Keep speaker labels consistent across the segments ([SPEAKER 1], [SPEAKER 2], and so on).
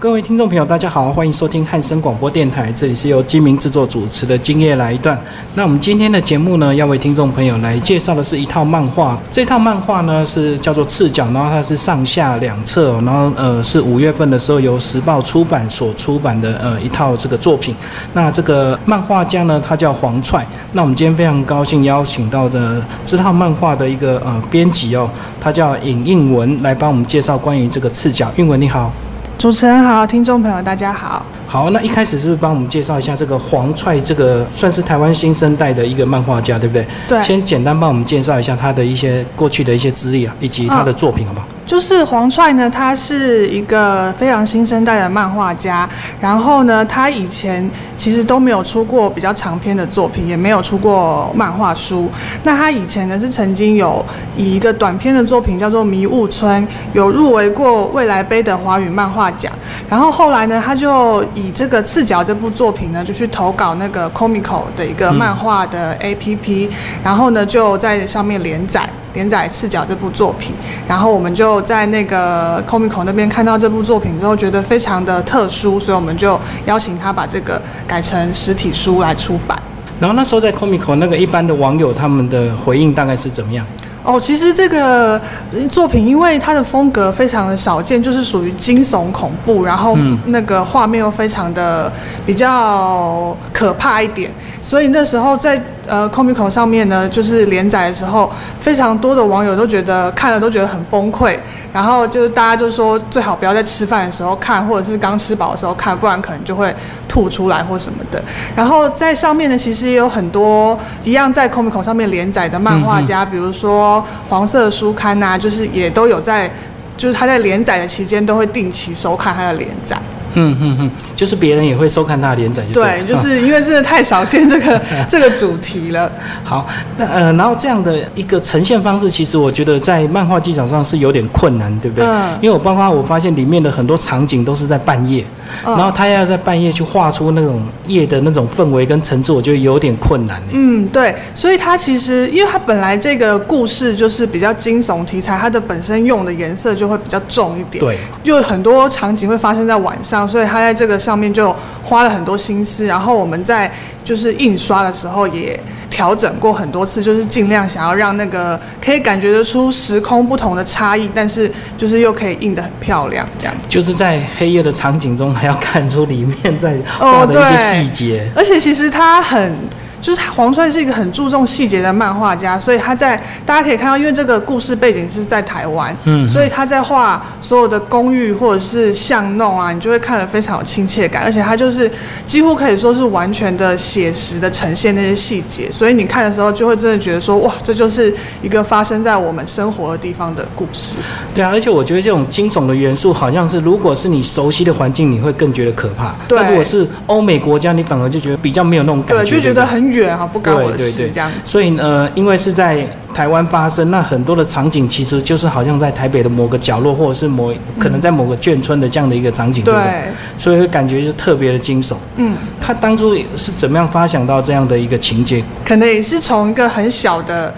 [SPEAKER 1] 各位听众朋友，大家好，欢迎收听汉声广播电台，这里是由金明制作主持的《今夜来一段》。那我们今天的节目呢，要为听众朋友来介绍的是一套漫画。这套漫画呢是叫做《赤脚》，然后它是上下两册，然后呃是五月份的时候由时报出版所出版的呃一套这个作品。那这个漫画家呢，他叫黄踹。那我们今天非常高兴邀请到的这套漫画的一个呃编辑哦，他叫尹应文，来帮我们介绍关于这个《赤脚》。应文你好。
[SPEAKER 2] 主持人好，听众朋友大家好。
[SPEAKER 1] 好，那一开始是不是帮我们介绍一下这个黄踹，这个算是台湾新生代的一个漫画家，对不对？
[SPEAKER 2] 对。
[SPEAKER 1] 先简单帮我们介绍一下他的一些过去的一些资历啊，以及他的作品，好不好？
[SPEAKER 2] 就是黄踹呢，他是一个非常新生代的漫画家。然后呢，他以前其实都没有出过比较长篇的作品，也没有出过漫画书。那他以前呢，是曾经有以一个短篇的作品叫做《迷雾村》，有入围过未来杯的华语漫画奖。然后后来呢，他就以这个《赤脚》这部作品呢，就去投稿那个 Comico 的一个漫画的 APP，然后呢，就在上面连载。连载《赤脚》这部作品，然后我们就在那个 Comico 那边看到这部作品之后，觉得非常的特殊，所以我们就邀请他把这个改成实体书来出版。
[SPEAKER 1] 然后那时候在 Comico 那个一般的网友他们的回应大概是怎么样？
[SPEAKER 2] 哦，其实这个作品因为它的风格非常的少见，就是属于惊悚恐怖，然后那个画面又非常的比较可怕一点，所以那时候在。呃，Comico 上面呢，就是连载的时候，非常多的网友都觉得看了都觉得很崩溃，然后就是大家就说最好不要在吃饭的时候看，或者是刚吃饱的时候看，不然可能就会吐出来或什么的。然后在上面呢，其实也有很多一样在 Comico 上面连载的漫画家，比如说黄色书刊呐，就是也都有在，就是他在连载的期间都会定期收看他的连载。
[SPEAKER 1] 嗯嗯嗯，就是别人也会收看他的连载，
[SPEAKER 2] 对，就是因为真的太少见这个这个主题了。
[SPEAKER 1] 好，那呃，然后这样的一个呈现方式，其实我觉得在漫画技巧上是有点困难，对不对？嗯。因为我包括我发现里面的很多场景都是在半夜，然后他要在半夜去画出那种夜的那种氛围跟层次，我觉得有点困难。
[SPEAKER 2] 嗯，对。所以他其实，因为他本来这个故事就是比较惊悚题材，它的本身用的颜色就会比较重一点。
[SPEAKER 1] 对。
[SPEAKER 2] 就很多场景会发生在晚上。所以他在这个上面就花了很多心思，然后我们在就是印刷的时候也调整过很多次，就是尽量想要让那个可以感觉得出时空不同的差异，但是就是又可以印得很漂亮，这样。
[SPEAKER 1] 就是在黑夜的场景中，还要看出里面在画的一些细节。
[SPEAKER 2] 而且其实它很。就是黄帅是一个很注重细节的漫画家，所以他在大家可以看到，因为这个故事背景是在台湾，嗯，所以他在画所有的公寓或者是巷弄啊，你就会看得非常有亲切感，而且他就是几乎可以说是完全的写实的呈现那些细节，所以你看的时候就会真的觉得说，哇，这就是一个发生在我们生活的地方的故事。
[SPEAKER 1] 对啊，而且我觉得这种惊悚的元素，好像是如果是你熟悉的环境，你会更觉得可怕；
[SPEAKER 2] 对，
[SPEAKER 1] 如果是欧美国家，你反而就觉得比较没有那种感
[SPEAKER 2] 觉，就觉得很。远哈，不关我的事，这样。
[SPEAKER 1] 所以呢，因为是在台湾发生，那很多的场景其实就是好像在台北的某个角落，或者是某可能在某个眷村的这样的一个场景，对不对？所以会感觉就特别的惊悚。嗯，他当初是怎么样发想到这样的一个情节？
[SPEAKER 2] 可能也是从一个很小的。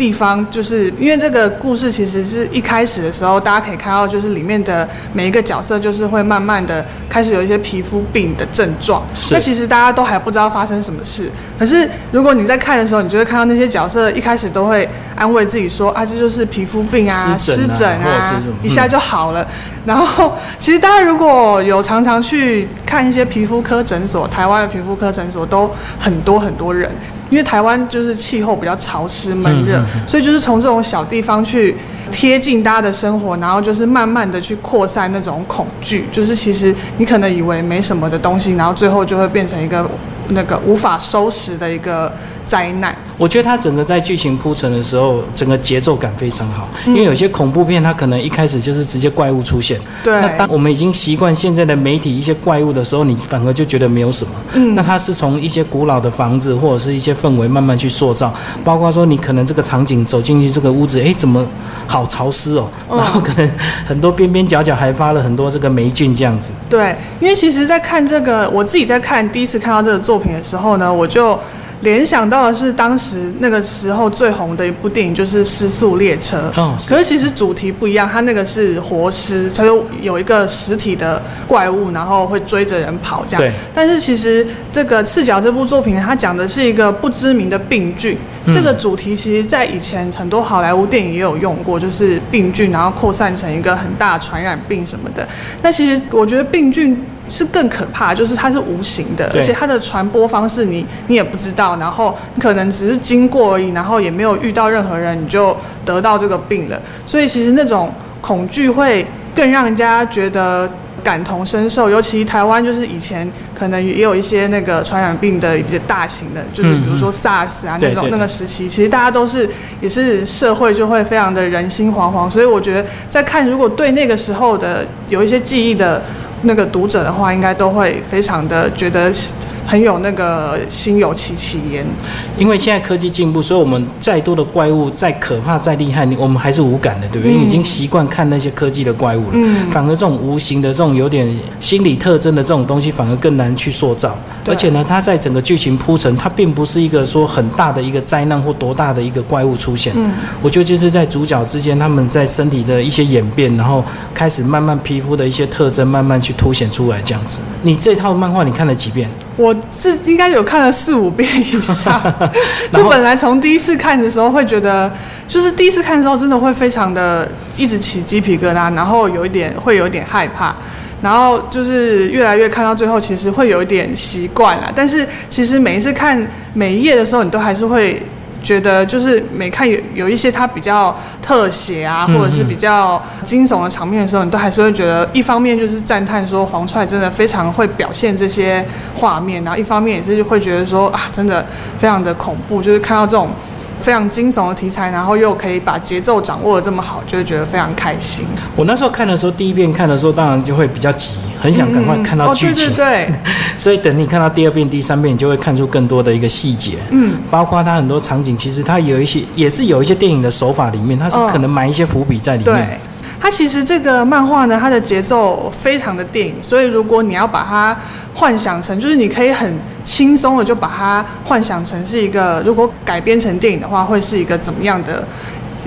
[SPEAKER 2] 地方就是因为这个故事其实是一开始的时候，大家可以看到，就是里面的每一个角色，就是会慢慢的开始有一些皮肤病的症状。那其实大家都还不知道发生什么事。可是如果你在看的时候，你就会看到那些角色一开始都会安慰自己说：“啊，这就是皮肤病啊，湿疹啊，一下就好了。”然后其实大家如果有常常去看一些皮肤科诊所，台湾的皮肤科诊所都很多很多人。因为台湾就是气候比较潮湿闷热，所以就是从这种小地方去贴近大家的生活，然后就是慢慢的去扩散那种恐惧，就是其实你可能以为没什么的东西，然后最后就会变成一个那个无法收拾的一个灾难。
[SPEAKER 1] 我觉得它整个在剧情铺陈的时候，整个节奏感非常好。因为有些恐怖片，它可能一开始就是直接怪物出现。
[SPEAKER 2] 对。
[SPEAKER 1] 那当我们已经习惯现在的媒体一些怪物的时候，你反而就觉得没有什么。嗯。那它是从一些古老的房子或者是一些氛围慢慢去塑造，包括说你可能这个场景走进去这个屋子，哎，怎么好潮湿哦？然后可能很多边边角角还发了很多这个霉菌这样子。
[SPEAKER 2] 对，因为其实，在看这个，我自己在看第一次看到这个作品的时候呢，我就。联想到的是当时那个时候最红的一部电影就是《失速列车》。
[SPEAKER 1] 哦，
[SPEAKER 2] 可是其实主题不一样，它那个是活尸，它就有一个实体的怪物，然后会追着人跑这样。
[SPEAKER 1] 对。
[SPEAKER 2] 但是其实这个《赤脚》这部作品，它讲的是一个不知名的病菌。这个主题其实，在以前很多好莱坞电影也有用过，就是病菌，然后扩散成一个很大的传染病什么的。那其实我觉得病菌是更可怕，就是它是无形的，而且它的传播方式你你也不知道，然后你可能只是经过而已，然后也没有遇到任何人，你就得到这个病了。所以其实那种恐惧会更让人家觉得。感同身受，尤其台湾就是以前可能也有一些那个传染病的一些大型的，就是比如说 SARS 啊那种那个时期，其实大家都是也是社会就会非常的人心惶惶，所以我觉得在看如果对那个时候的有一些记忆的那个读者的话，应该都会非常的觉得。很有那个心有戚戚焉，
[SPEAKER 1] 因为现在科技进步，所以我们再多的怪物再可怕再厉害，我们还是无感的，对不对？因为已经习惯看那些科技的怪物了。嗯。反而这种无形的、这种有点心理特征的这种东西，反而更难去塑造。而且呢，它在整个剧情铺陈，它并不是一个说很大的一个灾难或多大的一个怪物出现。嗯。我觉得就是在主角之间，他们在身体的一些演变，然后开始慢慢皮肤的一些特征慢慢去凸显出来，这样子。你这套漫画你看了几遍？
[SPEAKER 2] 我是应该有看了四五遍以上，就本来从第一次看的时候会觉得，就是第一次看的时候真的会非常的一直起鸡皮疙瘩，然后有一点会有一点害怕，然后就是越来越看到最后，其实会有一点习惯了，但是其实每一次看每一页的时候，你都还是会。觉得就是每看有有一些它比较特写啊，或者是比较惊悚的场面的时候，你都还是会觉得，一方面就是赞叹说黄帅真的非常会表现这些画面，然后一方面也是会觉得说啊，真的非常的恐怖，就是看到这种。非常惊悚的题材，然后又可以把节奏掌握的这么好，就会觉得非常开心。
[SPEAKER 1] 我那时候看的时候，第一遍看的时候，当然就会比较急，很想赶快看到剧
[SPEAKER 2] 情。哦，对对对。
[SPEAKER 1] 所以等你看到第二遍、第三遍，你就会看出更多的一个细节。嗯。包括它很多场景，其实它有一些，也是有一些电影的手法里面，它是可能埋一些伏笔在里面。
[SPEAKER 2] 对。它其实这个漫画呢，它的节奏非常的电影，所以如果你要把它幻想成，就是你可以很轻松的就把它幻想成是一个，如果改编成电影的话，会是一个怎么样的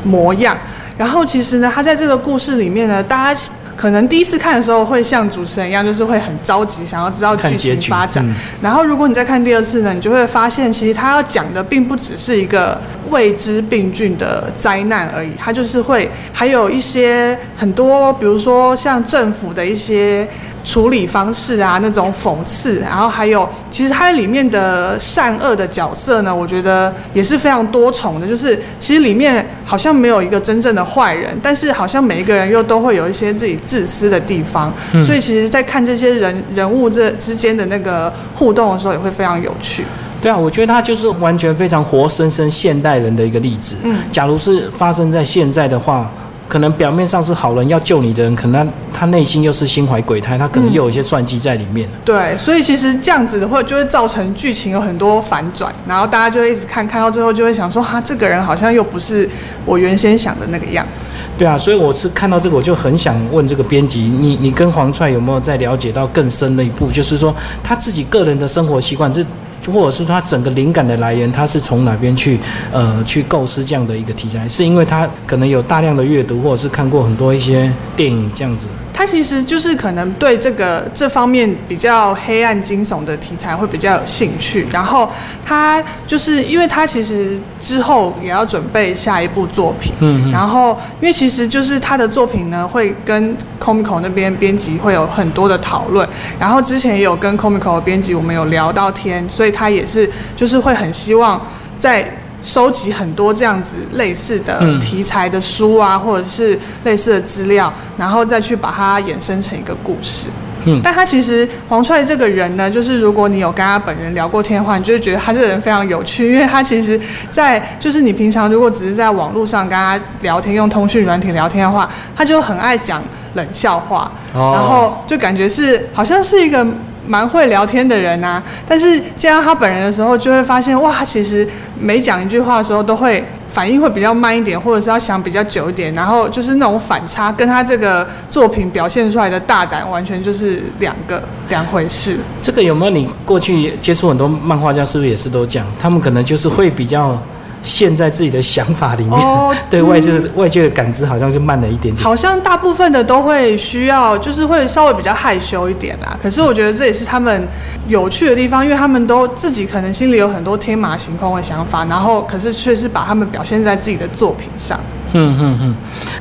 [SPEAKER 2] 模样？然后其实呢，他在这个故事里面呢，大家。可能第一次看的时候会像主持人一样，就是会很着急，想要知道剧情发展。然后如果你再看第二次呢，你就会发现，其实他要讲的并不只是一个未知病菌的灾难而已，他就是会还有一些很多，比如说像政府的一些。处理方式啊，那种讽刺，然后还有，其实它里面的善恶的角色呢，我觉得也是非常多重的。就是其实里面好像没有一个真正的坏人，但是好像每一个人又都会有一些自己自私的地方。所以其实，在看这些人人物这之间的那个互动的时候，也会非常有趣。
[SPEAKER 1] 对啊，我觉得他就是完全非常活生生现代人的一个例子。嗯，假如是发生在现在的话。可能表面上是好人要救你的人，可能他内心又是心怀鬼胎，他可能又有一些算计在里面。
[SPEAKER 2] 对，所以其实这样子的话就会造成剧情有很多反转，然后大家就会一直看，看到最后就会想说，哈，这个人好像又不是我原先想的那个样子。
[SPEAKER 1] 对啊，所以我是看到这个，我就很想问这个编辑，你你跟黄帅有没有在了解到更深的一步，就是说他自己个人的生活习惯这。或者是他整个灵感的来源，他是从哪边去呃去构思这样的一个题材？是因为他可能有大量的阅读，或者是看过很多一些电影这样子。
[SPEAKER 2] 他其实就是可能对这个这方面比较黑暗惊悚的题材会比较有兴趣，然后他就是因为他其实之后也要准备下一部作品，嗯，然后因为其实就是他的作品呢会跟 Comico 那边编辑会有很多的讨论，然后之前也有跟 Comico 的编辑我们有聊到天，所以他也是就是会很希望在。收集很多这样子类似的题材的书啊，或者是类似的资料，然后再去把它衍生成一个故事。嗯，但他其实黄踹这个人呢，就是如果你有跟他本人聊过天的话，你就会觉得他这个人非常有趣，因为他其实，在就是你平常如果只是在网络上跟他聊天，用通讯软体聊天的话，他就很爱讲冷笑话，然后就感觉是好像是一个。蛮会聊天的人呐，但是见到他本人的时候，就会发现哇，其实每讲一句话的时候都会反应会比较慢一点，或者是要想比较久一点，然后就是那种反差，跟他这个作品表现出来的大胆，完全就是两个两回事。
[SPEAKER 1] 这个有没有你过去接触很多漫画家，是不是也是都讲，他们可能就是会比较。陷在自己的想法里面，对外界外界的感知好像是慢了一点点。
[SPEAKER 2] 好像大部分的都会需要，就是会稍微比较害羞一点啦。可是我觉得这也是他们有趣的地方，因为他们都自己可能心里有很多天马行空的想法，然后可是却是把他们表现在自己的作品上。嗯
[SPEAKER 1] 嗯嗯。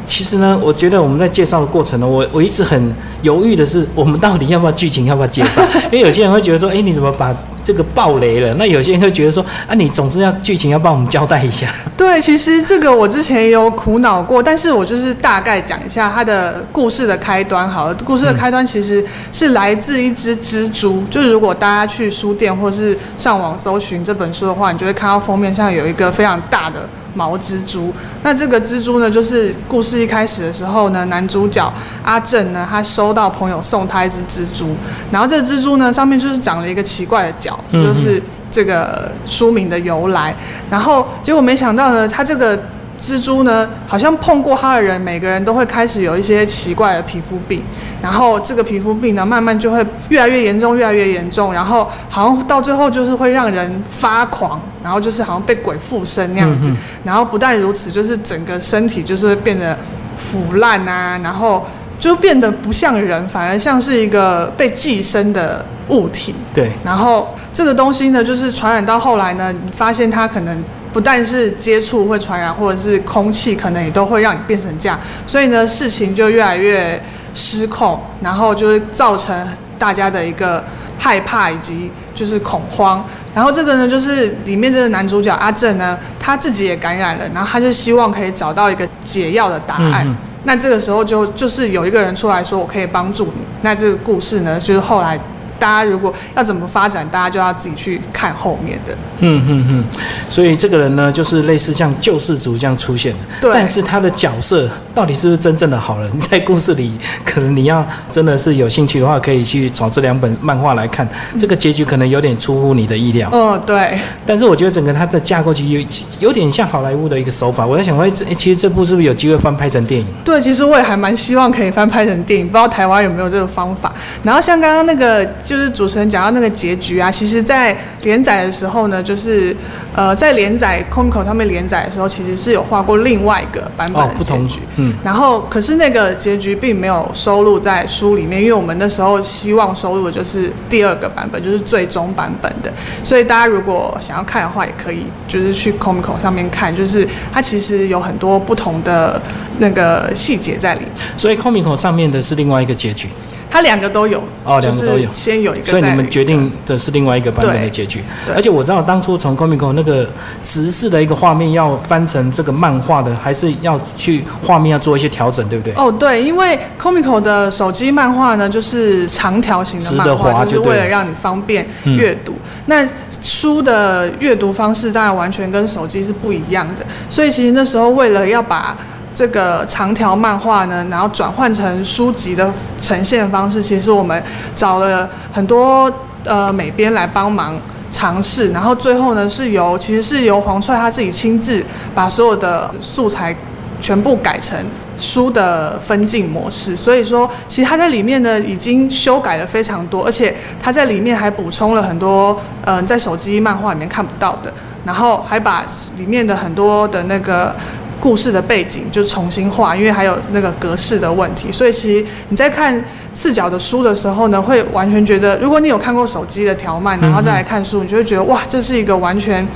[SPEAKER 1] 其实呢，我觉得我们在介绍的过程呢，我我一直很犹豫的是，我们到底要不要剧情，要不要介绍？因为有些人会觉得说，哎，你怎么把？这个爆雷了，那有些人会觉得说啊，你总之要剧情要帮我们交代一下。
[SPEAKER 2] 对，其实这个我之前也有苦恼过，但是我就是大概讲一下它的故事的开端。好了，故事的开端其实是来自一只蜘蛛，就是如果大家去书店或是上网搜寻这本书的话，你就会看到封面上有一个非常大的。毛蜘蛛，那这个蜘蛛呢，就是故事一开始的时候呢，男主角阿正呢，他收到朋友送他一只蜘蛛，然后这个蜘蛛呢，上面就是长了一个奇怪的角，就是这个书名的由来，然后结果没想到呢，他这个。蜘蛛呢，好像碰过它的人，每个人都会开始有一些奇怪的皮肤病，然后这个皮肤病呢，慢慢就会越来越严重，越来越严重，然后好像到最后就是会让人发狂，然后就是好像被鬼附身那样子，然后不但如此，就是整个身体就是会变得腐烂啊，然后就变得不像人，反而像是一个被寄生的物体。
[SPEAKER 1] 对，
[SPEAKER 2] 然后这个东西呢，就是传染到后来呢，你发现它可能。不但是接触会传染，或者是空气可能也都会让你变成这样，所以呢，事情就越来越失控，然后就是造成大家的一个害怕以及就是恐慌。然后这个呢，就是里面这个男主角阿正呢，他自己也感染了，然后他就希望可以找到一个解药的答案。那这个时候就就是有一个人出来说，我可以帮助你。那这个故事呢，就是后来。大家如果要怎么发展，大家就要自己去看后面的。嗯嗯
[SPEAKER 1] 嗯，所以这个人呢，就是类似像救世主这样出现的。
[SPEAKER 2] 对。
[SPEAKER 1] 但是他的角色到底是不是真正的好人？在故事里，可能你要真的是有兴趣的话，可以去找这两本漫画来看。这个结局可能有点出乎你的意料。
[SPEAKER 2] 嗯，对。
[SPEAKER 1] 但是我觉得整个它的架构其实有有点像好莱坞的一个手法。我在想，哎，其实这部是不是有机会翻拍成电影？
[SPEAKER 2] 对，其实我也还蛮希望可以翻拍成电影，不知道台湾有没有这个方法。然后像刚刚那个。就是主持人讲到那个结局啊，其实，在连载的时候呢，就是呃，在连载 Comic 上面连载的时候，其实是有画过另外一个版本的结局，嗯，然后可是那个结局并没有收录在书里面，因为我们那时候希望收录的就是第二个版本，就是最终版本的，所以大家如果想要看的话，也可以就是去 Comic 上面看，就是它其实有很多不同的那个细节在里面，
[SPEAKER 1] 所以 Comic 上面的是另外一个结局。
[SPEAKER 2] 它两个都有
[SPEAKER 1] 哦，两个都有，
[SPEAKER 2] 先有一个，
[SPEAKER 1] 所以你们决定的是另外一个版本的结局。而且我知道当初从 Comico 那个直视的一个画面要翻成这个漫画的，还是要去画面要做一些调整，对不对？
[SPEAKER 2] 哦，对，因为 Comico 的手机漫画呢，就是长条形的漫画，就是为了让你方便阅读。那书的阅读方式当然完全跟手机是不一样的，所以其实那时候为了要把这个长条漫画呢，然后转换成书籍的呈现方式，其实我们找了很多呃美编来帮忙尝试，然后最后呢是由其实是由黄帅他自己亲自把所有的素材全部改成书的分镜模式，所以说其实他在里面呢已经修改了非常多，而且他在里面还补充了很多嗯在手机漫画里面看不到的，然后还把里面的很多的那个。故事的背景就重新画，因为还有那个格式的问题，所以其实你在看四角的书的时候呢，会完全觉得，如果你有看过手机的条漫，然后再来看书，你就会觉得哇，这是一个完全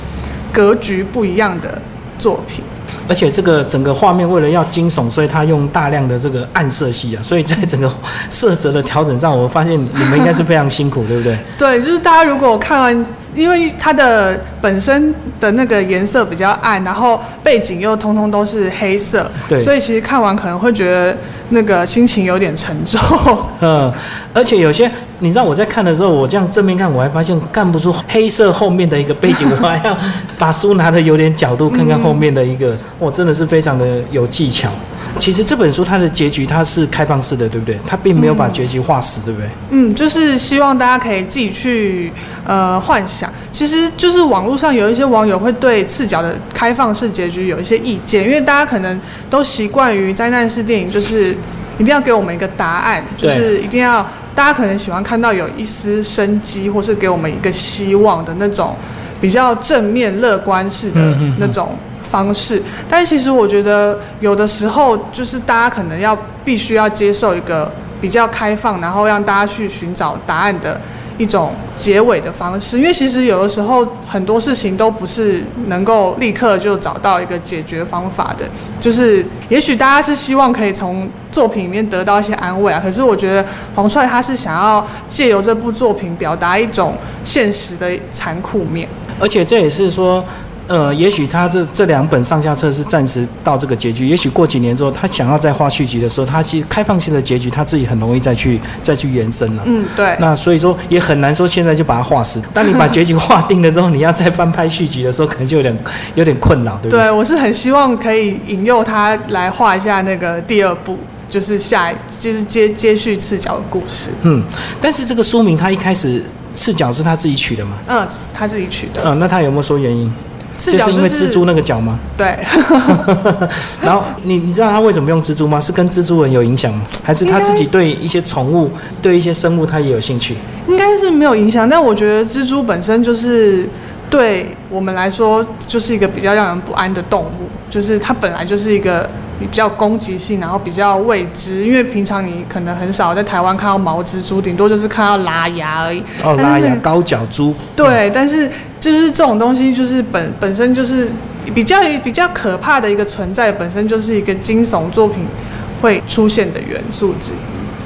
[SPEAKER 2] 格局不一样的作品。
[SPEAKER 1] 而且这个整个画面为了要惊悚，所以他用大量的这个暗色系啊，所以在整个色泽的调整上，我发现你们应该是非常辛苦，对不对？
[SPEAKER 2] 对，就是大家如果看完。因为它的本身的那个颜色比较暗，然后背景又通通都是黑色，
[SPEAKER 1] 对，
[SPEAKER 2] 所以其实看完可能会觉得那个心情有点沉重。
[SPEAKER 1] 嗯，而且有些你知道我在看的时候，我这样正面看，我还发现看不出黑色后面的一个背景，我还要把书拿的有点角度看看后面的一个，哇，真的是非常的有技巧。其实这本书它的结局它是开放式的，对不对？它并没有把结局画死，对不对？
[SPEAKER 2] 嗯，就是希望大家可以自己去呃幻想。其实就是网络上有一些网友会对赤脚的开放式结局有一些意见，因为大家可能都习惯于灾难式电影，就是一定要给我们一个答案，就是一定要大家可能喜欢看到有一丝生机，或是给我们一个希望的那种比较正面乐观式的那种。方式，但其实我觉得有的时候就是大家可能要必须要接受一个比较开放，然后让大家去寻找答案的一种结尾的方式。因为其实有的时候很多事情都不是能够立刻就找到一个解决方法的。就是也许大家是希望可以从作品里面得到一些安慰啊，可是我觉得黄帅他是想要借由这部作品表达一种现实的残酷面，
[SPEAKER 1] 而且这也是说。呃，也许他这这两本上下册是暂时到这个结局，也许过几年之后，他想要再画续集的时候，他其实开放性的结局，他自己很容易再去再去延伸了。
[SPEAKER 2] 嗯，对。
[SPEAKER 1] 那所以说也很难说现在就把它画死。当你把结局画定了之后，你要再翻拍续集的时候，可能就有点有点困扰，对不对？
[SPEAKER 2] 对，我是很希望可以引诱他来画一下那个第二部，就是下就是接接续赤脚的故事。
[SPEAKER 1] 嗯，但是这个书名他一开始赤脚是他自己取的吗？
[SPEAKER 2] 嗯，他自己取的。
[SPEAKER 1] 嗯，那他有没有说原因？
[SPEAKER 2] 就是
[SPEAKER 1] 因为蜘蛛那个脚吗？
[SPEAKER 2] 对。
[SPEAKER 1] 然后你你知道他为什么用蜘蛛吗？是跟蜘蛛人有影响吗？还是他自己对一些宠物、对一些生物他也有兴趣？
[SPEAKER 2] 应该是没有影响，但我觉得蜘蛛本身就是对我们来说就是一个比较让人不安的动物，就是它本来就是一个。比较攻击性，然后比较未知，因为平常你可能很少在台湾看到毛蜘蛛，顶多就是看到拉牙而已。
[SPEAKER 1] 哦，拉牙高脚蛛。
[SPEAKER 2] 对，但是就是这种东西，就是本本身就是比较比较可怕的一个存在，本身就是一个惊悚作品会出现的元素之一。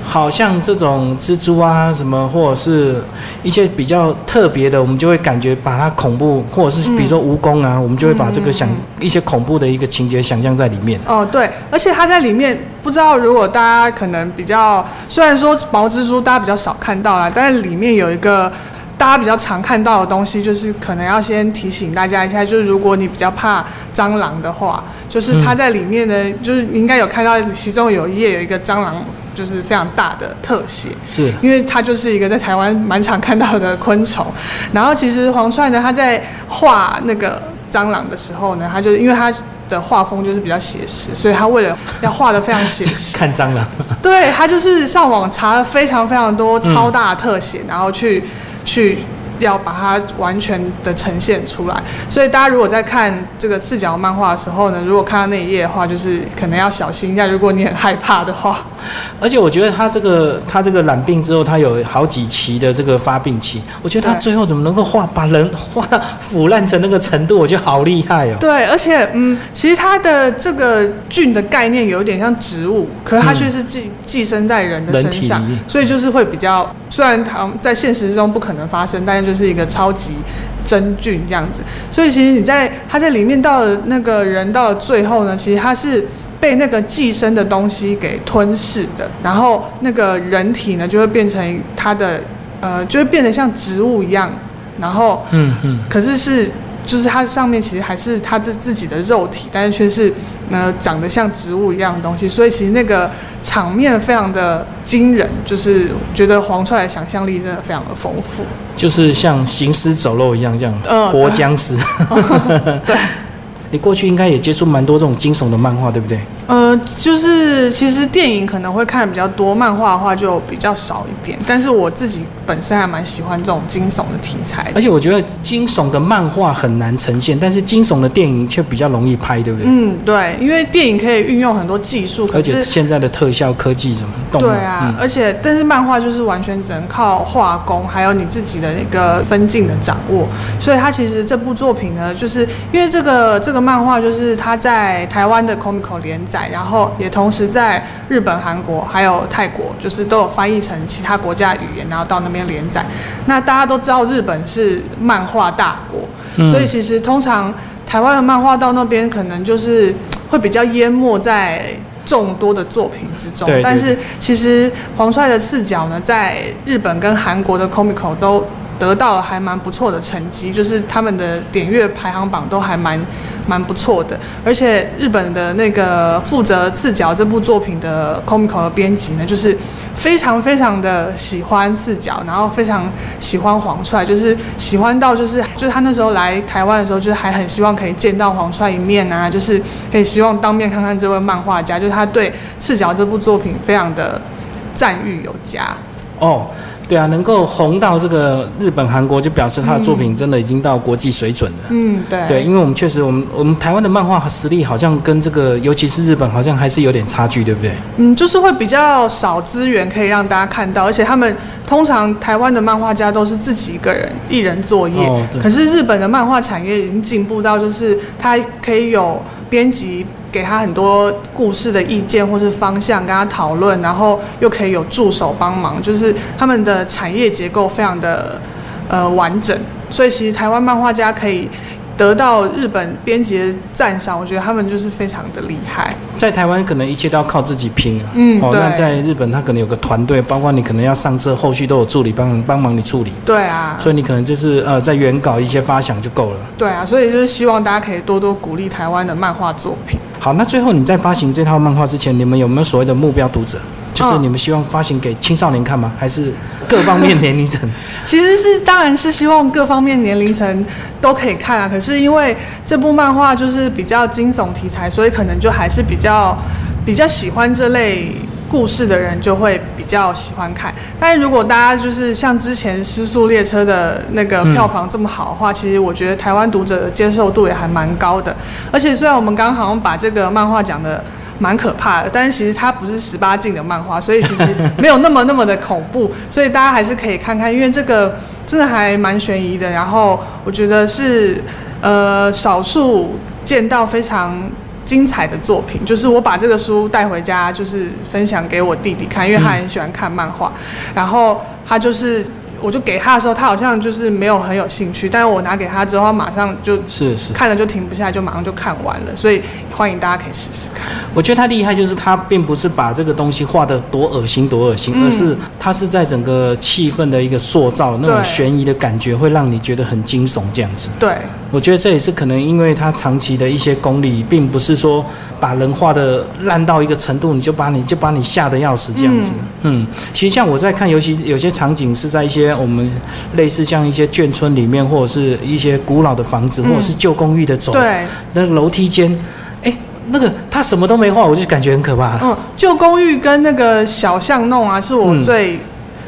[SPEAKER 1] 好像这种蜘蛛啊，什么或者是一些比较特别的，我们就会感觉把它恐怖，或者是比如说蜈蚣啊，我们就会把这个想一些恐怖的一个情节想象在里面。
[SPEAKER 2] 哦，对，而且它在里面，不知道如果大家可能比较，虽然说毛蜘蛛大家比较少看到啦，但是里面有一个大家比较常看到的东西，就是可能要先提醒大家一下，就是如果你比较怕蟑螂的话，就是它在里面呢，就是应该有看到其中有一页有一个蟑螂。就是非常大的特写，
[SPEAKER 1] 是
[SPEAKER 2] 因为它就是一个在台湾蛮常看到的昆虫。然后其实黄川呢，他在画那个蟑螂的时候呢，他就因为他的画风就是比较写实，所以他为了要画的非常写实，
[SPEAKER 1] 看蟑螂，
[SPEAKER 2] 对他就是上网查了非常非常多超大的特写，然后去去。要把它完全的呈现出来，所以大家如果在看这个四角漫画的时候呢，如果看到那一页的话，就是可能要小心一下。如果你很害怕的话，
[SPEAKER 1] 而且我觉得他这个他这个染病之后，他有好几期的这个发病期，我觉得他最后怎么能够画把人画腐烂成那个程度，我觉得好厉害哦。
[SPEAKER 2] 对，而且嗯，其实他的这个菌的概念有点像植物，可是它却是寄寄生在人的身上，所以就是会比较。虽然它在现实之中不可能发生，但是就是一个超级真菌这样子。所以其实你在他在里面到了那个人到了最后呢，其实他是被那个寄生的东西给吞噬的，然后那个人体呢就会变成它的呃，就会变得像植物一样，然后嗯嗯，可是是。就是它上面其实还是它的自己的肉体，但是却是呃长得像植物一样的东西，所以其实那个场面非常的惊人，就是觉得黄帅的想象力真的非常的丰富，
[SPEAKER 1] 就是像行尸走肉一样这样，活僵尸。
[SPEAKER 2] 对。
[SPEAKER 1] 你过去应该也接触蛮多这种惊悚的漫画，对不对？
[SPEAKER 2] 呃，就是其实电影可能会看的比较多，漫画的话就比较少一点。但是我自己本身还蛮喜欢这种惊悚的题材。
[SPEAKER 1] 而且我觉得惊悚的漫画很难呈现，但是惊悚的电影却比较容易拍，对不对？
[SPEAKER 2] 嗯，对，因为电影可以运用很多技术，
[SPEAKER 1] 而且现在的特效科技什么，
[SPEAKER 2] 对啊，而且但是漫画就是完全只能靠画工，还有你自己的那个分镜的掌握。所以它其实这部作品呢，就是因为这个这个。漫画就是他在台湾的 Comic 连载，然后也同时在日本、韩国还有泰国，就是都有翻译成其他国家语言，然后到那边连载。那大家都知道日本是漫画大国，所以其实通常台湾的漫画到那边可能就是会比较淹没在众多的作品之中。但是其实黄帅的视角呢，在日本跟韩国的 Comic 都。得到了还蛮不错的成绩，就是他们的点阅排行榜都还蛮蛮不错的。而且日本的那个负责《赤脚》这部作品的 Comico 的编辑呢，就是非常非常的喜欢赤脚，然后非常喜欢黄帅，就是喜欢到就是就是他那时候来台湾的时候，就是还很希望可以见到黄帅一面啊，就是可以希望当面看看这位漫画家，就是他对《赤脚》这部作品非常的赞誉有加。
[SPEAKER 1] 哦，对啊，能够红到这个日本、韩国，就表示他的作品真的已经到国际水准了。
[SPEAKER 2] 嗯，对，
[SPEAKER 1] 对，因为我们确实，我们我们台湾的漫画实力好像跟这个，尤其是日本，好像还是有点差距，对不对？
[SPEAKER 2] 嗯，就是会比较少资源可以让大家看到，而且他们通常台湾的漫画家都是自己一个人一人作业，可是日本的漫画产业已经进步到，就是他可以有编辑给他很多故事的意见或是方向，跟他讨论，然后又可以有助手帮忙，就是他们的产业结构非常的呃完整，所以其实台湾漫画家可以得到日本编辑的赞赏，我觉得他们就是非常的厉害。
[SPEAKER 1] 在台湾可能一切都要靠自己拼啊。哦，
[SPEAKER 2] 嗯对
[SPEAKER 1] 那在日本他可能有个团队，包括你可能要上色，后续都有助理帮帮忙你处理，
[SPEAKER 2] 对啊，
[SPEAKER 1] 所以你可能就是呃在原稿一些发想就够了。
[SPEAKER 2] 对啊，所以就是希望大家可以多多鼓励台湾的漫画作品。
[SPEAKER 1] 好，那最后你在发行这套漫画之前，你们有没有所谓的目标读者？就是
[SPEAKER 2] 嗯
[SPEAKER 1] 你们希望发行给青少年看吗？还是各方面年龄层？
[SPEAKER 2] 其实是当然是希望各方面年龄层都可以看啊。可是因为这部漫画就是比较惊悚题材，所以可能就还是比较比较喜欢这类故事的人就会比较喜欢看。但是如果大家就是像之前《失速列车》的那个票房这么好的话，其实我觉得台湾读者的接受度也还蛮高的。而且虽然我们刚刚好像把这个漫画讲的。蛮可怕的，但是其实它不是十八禁的漫画，所以其实没有那么那么的恐怖，所以大家还是可以看看，因为这个真的还蛮悬疑的。然后我觉得是呃少数见到非常精彩的作品，就是我把这个书带回家，就是分享给我弟弟看，因为他很喜欢看漫画，然后他就是。我就给他的时候，他好像就是没有很有兴趣，但是我拿给他之后，他马上就是
[SPEAKER 1] 是，
[SPEAKER 2] 看了就停不下来，就马上就看完了，所以欢迎大家可以试试看。
[SPEAKER 1] 我觉得他厉害，就是他并不是把这个东西画的多恶心多恶心，
[SPEAKER 2] 嗯
[SPEAKER 1] 而是他是在整个气氛的一个塑造，那种悬疑的感觉，会让你觉得很惊悚这样子。
[SPEAKER 2] 对，
[SPEAKER 1] 我觉得这也是可能因为他长期的一些功力，并不是说把人画的烂到一个程度，你就把你就把你吓得要死这样子。嗯其实像我在看，尤其有些场景是在一些我们类似像一些眷村里面，或者是一些古老的房子，
[SPEAKER 2] 嗯
[SPEAKER 1] 或者是旧公寓的走
[SPEAKER 2] 对，
[SPEAKER 1] 那个楼梯间，哎，那个他什么都没画，我就感觉很可怕。
[SPEAKER 2] 嗯，旧公寓跟那个小巷弄啊，是我
[SPEAKER 1] 嗯
[SPEAKER 2] 最、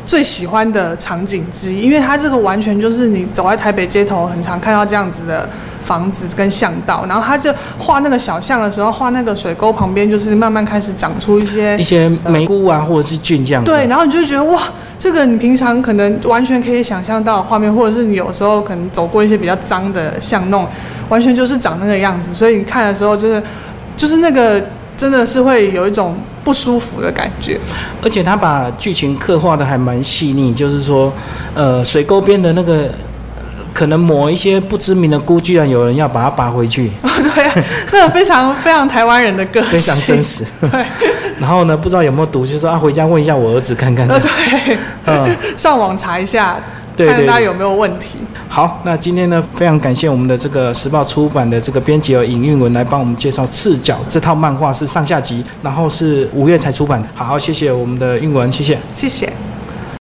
[SPEAKER 2] 最喜欢的场景之一，因为它这个完全就是你走在台北街头，很常看到这样子的房子跟巷道，然后他就画那个小巷的时候，画那个水沟旁边，就是慢慢开始长出一些
[SPEAKER 1] 一些梅菇啊，或者是菌这样子。
[SPEAKER 2] 对，然后你就觉得哇，这个你平常可能完全可以想象到的画面，或者是你有时候可能走过一些比较脏的巷弄，完全就是长那个样子，所以你看的时候就是就是那个真的是会有一种不舒服的感觉。
[SPEAKER 1] 而且他把剧情刻画的还蛮细腻，就是说，呃，水沟边的那个。可能某一些不知名的菇，居然有人要把它拔回去，
[SPEAKER 2] 对啊，这个非常非常台湾人的个性，
[SPEAKER 1] 非 常真实。
[SPEAKER 2] 对，
[SPEAKER 1] 然后呢，不知道有没有毒，就说啊，回家问一下我儿子看看。
[SPEAKER 2] 呃对，
[SPEAKER 1] 嗯，
[SPEAKER 2] 上网查一下，
[SPEAKER 1] 对
[SPEAKER 2] 看看大家有没有问题。
[SPEAKER 1] 好，那今天呢，非常感谢我们的这个时报出版的这个编辑和尹韵文来帮我们介绍《赤脚》这套漫画是上下集，然后是五月才出版。好，谢谢我们的韵文，谢谢。
[SPEAKER 2] 谢谢。